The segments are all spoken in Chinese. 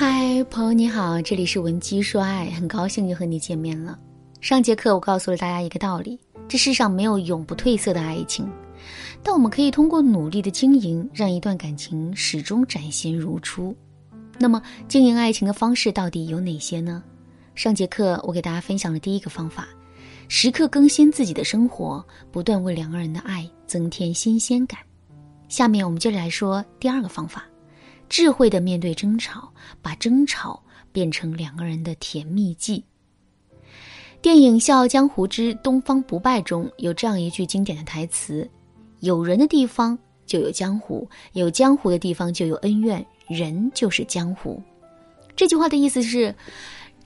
嗨，朋友你好，这里是文姬说爱，很高兴又和你见面了。上节课我告诉了大家一个道理：这世上没有永不褪色的爱情，但我们可以通过努力的经营，让一段感情始终崭新如初。那么，经营爱情的方式到底有哪些呢？上节课我给大家分享了第一个方法：时刻更新自己的生活，不断为两个人的爱增添新鲜感。下面我们接着来说第二个方法。智慧的面对争吵，把争吵变成两个人的甜蜜剂。电影《笑傲江湖之东方不败》中有这样一句经典的台词：“有人的地方就有江湖，有江湖的地方就有恩怨，人就是江湖。”这句话的意思是，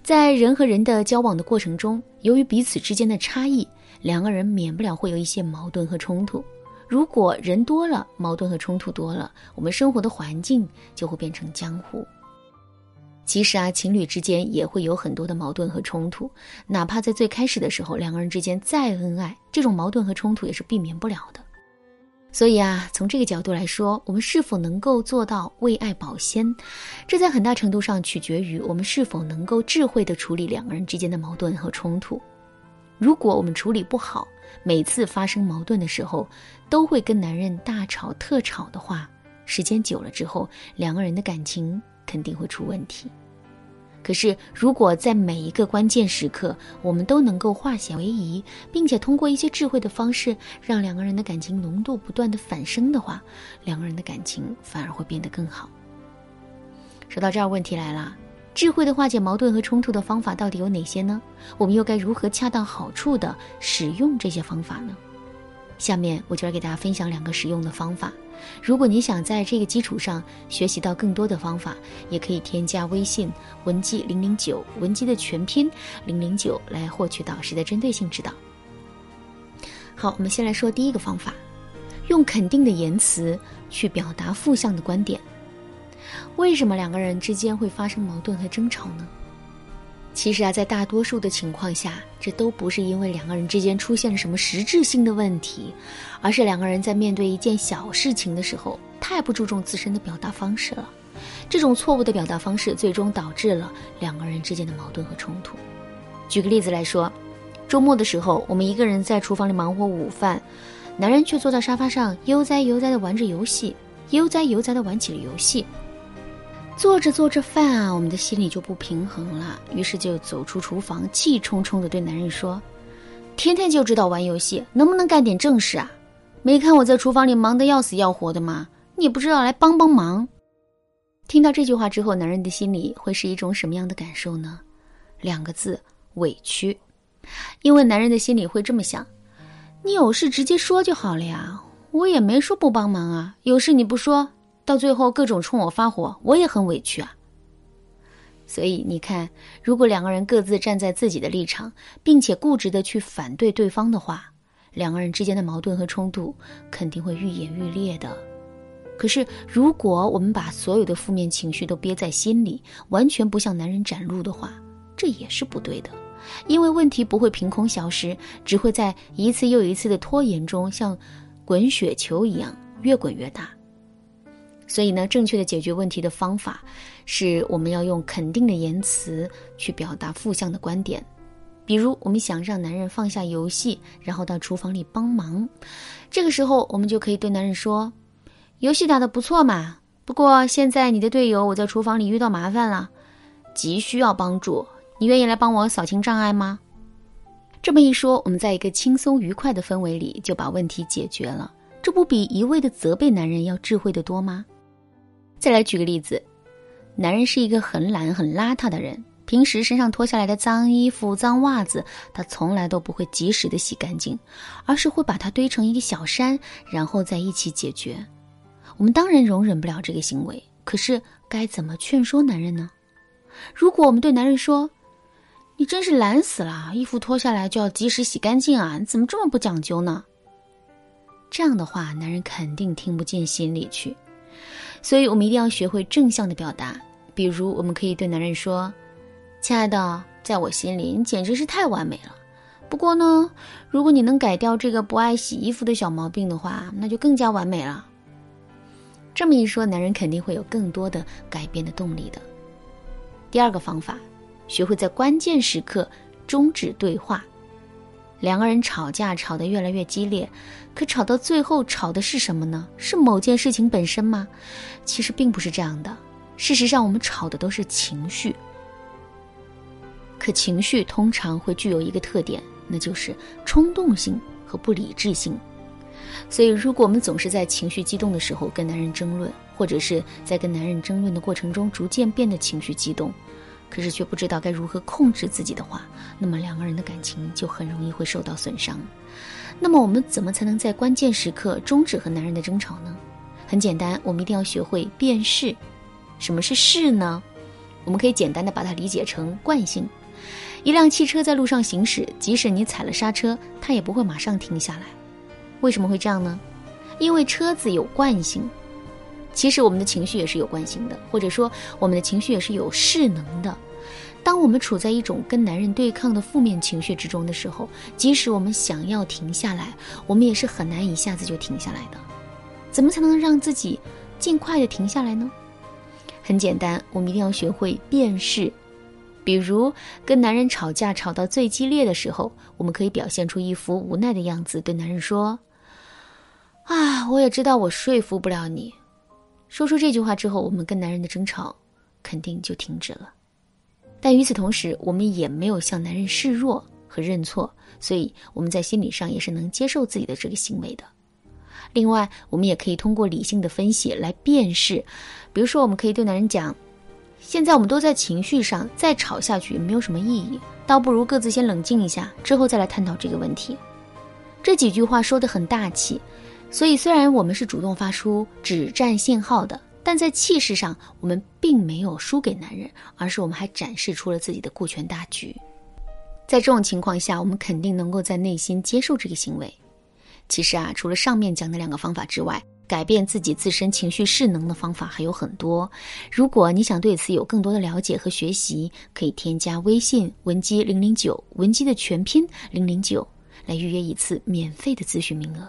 在人和人的交往的过程中，由于彼此之间的差异，两个人免不了会有一些矛盾和冲突。如果人多了，矛盾和冲突多了，我们生活的环境就会变成江湖。其实啊，情侣之间也会有很多的矛盾和冲突，哪怕在最开始的时候，两个人之间再恩爱，这种矛盾和冲突也是避免不了的。所以啊，从这个角度来说，我们是否能够做到为爱保鲜，这在很大程度上取决于我们是否能够智慧地处理两个人之间的矛盾和冲突。如果我们处理不好，每次发生矛盾的时候，都会跟男人大吵特吵的话，时间久了之后，两个人的感情肯定会出问题。可是，如果在每一个关键时刻，我们都能够化险为夷，并且通过一些智慧的方式，让两个人的感情浓度不断的反升的话，两个人的感情反而会变得更好。说到这儿，问题来了。智慧的化解矛盾和冲突的方法到底有哪些呢？我们又该如何恰到好处的使用这些方法呢？下面我就来给大家分享两个实用的方法。如果你想在这个基础上学习到更多的方法，也可以添加微信文姬零零九，文姬的全拼零零九来获取导师的针对性指导。好，我们先来说第一个方法，用肯定的言辞去表达负向的观点。为什么两个人之间会发生矛盾和争吵呢？其实啊，在大多数的情况下，这都不是因为两个人之间出现了什么实质性的问题，而是两个人在面对一件小事情的时候，太不注重自身的表达方式了。这种错误的表达方式，最终导致了两个人之间的矛盾和冲突。举个例子来说，周末的时候，我们一个人在厨房里忙活午饭，男人却坐在沙发上悠哉悠哉地玩着游戏，悠哉悠哉地玩起了游戏。做着做着饭啊，我们的心里就不平衡了，于是就走出厨房，气冲冲地对男人说：“天天就知道玩游戏，能不能干点正事啊？没看我在厨房里忙得要死要活的吗？你不知道来帮帮忙。”听到这句话之后，男人的心里会是一种什么样的感受呢？两个字：委屈。因为男人的心里会这么想：你有事直接说就好了呀，我也没说不帮忙啊，有事你不说。到最后各种冲我发火，我也很委屈啊。所以你看，如果两个人各自站在自己的立场，并且固执的去反对对方的话，两个人之间的矛盾和冲突肯定会愈演愈烈的。可是，如果我们把所有的负面情绪都憋在心里，完全不向男人展露的话，这也是不对的。因为问题不会凭空消失，只会在一次又一次的拖延中，像滚雪球一样越滚越大。所以呢，正确的解决问题的方法，是我们要用肯定的言辞去表达负向的观点。比如，我们想让男人放下游戏，然后到厨房里帮忙，这个时候我们就可以对男人说：“游戏打得不错嘛，不过现在你的队友我在厨房里遇到麻烦了，急需要帮助，你愿意来帮我扫清障碍吗？”这么一说，我们在一个轻松愉快的氛围里就把问题解决了，这不比一味的责备男人要智慧的多吗？再来举个例子，男人是一个很懒、很邋遢的人，平时身上脱下来的脏衣服、脏袜子，他从来都不会及时的洗干净，而是会把它堆成一个小山，然后再一起解决。我们当然容忍不了这个行为，可是该怎么劝说男人呢？如果我们对男人说：“你真是懒死了，衣服脱下来就要及时洗干净啊，你怎么这么不讲究呢？”这样的话，男人肯定听不进心里去。所以，我们一定要学会正向的表达。比如，我们可以对男人说：“亲爱的，在我心里，你简直是太完美了。不过呢，如果你能改掉这个不爱洗衣服的小毛病的话，那就更加完美了。”这么一说，男人肯定会有更多的改变的动力的。第二个方法，学会在关键时刻终止对话。两个人吵架吵得越来越激烈，可吵到最后吵的是什么呢？是某件事情本身吗？其实并不是这样的。事实上，我们吵的都是情绪。可情绪通常会具有一个特点，那就是冲动性和不理智性。所以，如果我们总是在情绪激动的时候跟男人争论，或者是在跟男人争论的过程中逐渐变得情绪激动，可是却不知道该如何控制自己的话，那么两个人的感情就很容易会受到损伤。那么，我们怎么才能在关键时刻终止和男人的争吵呢？很简单，我们一定要学会辨识。什么是势呢？我们可以简单的把它理解成惯性。一辆汽车在路上行驶，即使你踩了刹车，它也不会马上停下来。为什么会这样呢？因为车子有惯性。其实我们的情绪也是有惯性的，或者说我们的情绪也是有势能的。当我们处在一种跟男人对抗的负面情绪之中的时候，即使我们想要停下来，我们也是很难一下子就停下来的。怎么才能让自己尽快的停下来呢？很简单，我们一定要学会辨识。比如跟男人吵架吵到最激烈的时候，我们可以表现出一副无奈的样子，对男人说：“啊，我也知道我说服不了你。”说出这句话之后，我们跟男人的争吵肯定就停止了。但与此同时，我们也没有向男人示弱和认错，所以我们在心理上也是能接受自己的这个行为的。另外，我们也可以通过理性的分析来辨识，比如说，我们可以对男人讲。现在我们都在情绪上，再吵下去没有什么意义，倒不如各自先冷静一下，之后再来探讨这个问题。这几句话说的很大气，所以虽然我们是主动发出止战信号的，但在气势上我们并没有输给男人，而是我们还展示出了自己的顾全大局。在这种情况下，我们肯定能够在内心接受这个行为。其实啊，除了上面讲的两个方法之外，改变自己自身情绪势能的方法还有很多。如果你想对此有更多的了解和学习，可以添加微信文姬零零九，文姬的全拼零零九，来预约一次免费的咨询名额。